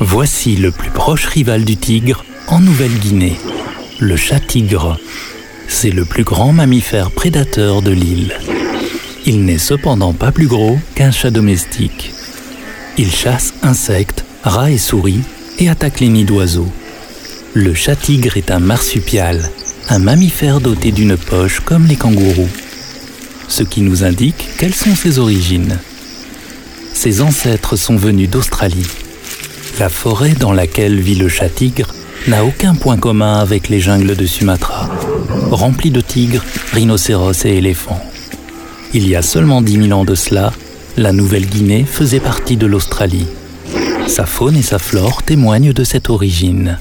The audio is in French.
Voici le plus proche rival du tigre en Nouvelle-Guinée, le chat-tigre. C'est le plus grand mammifère prédateur de l'île. Il n'est cependant pas plus gros qu'un chat domestique. Il chasse insectes, rats et souris et attaque les nids d'oiseaux. Le chat-tigre est un marsupial, un mammifère doté d'une poche comme les kangourous. Ce qui nous indique quelles sont ses origines. Ses ancêtres sont venus d'Australie. La forêt dans laquelle vit le chat-tigre n'a aucun point commun avec les jungles de Sumatra, remplies de tigres, rhinocéros et éléphants. Il y a seulement 10 000 ans de cela, la Nouvelle-Guinée faisait partie de l'Australie. Sa faune et sa flore témoignent de cette origine.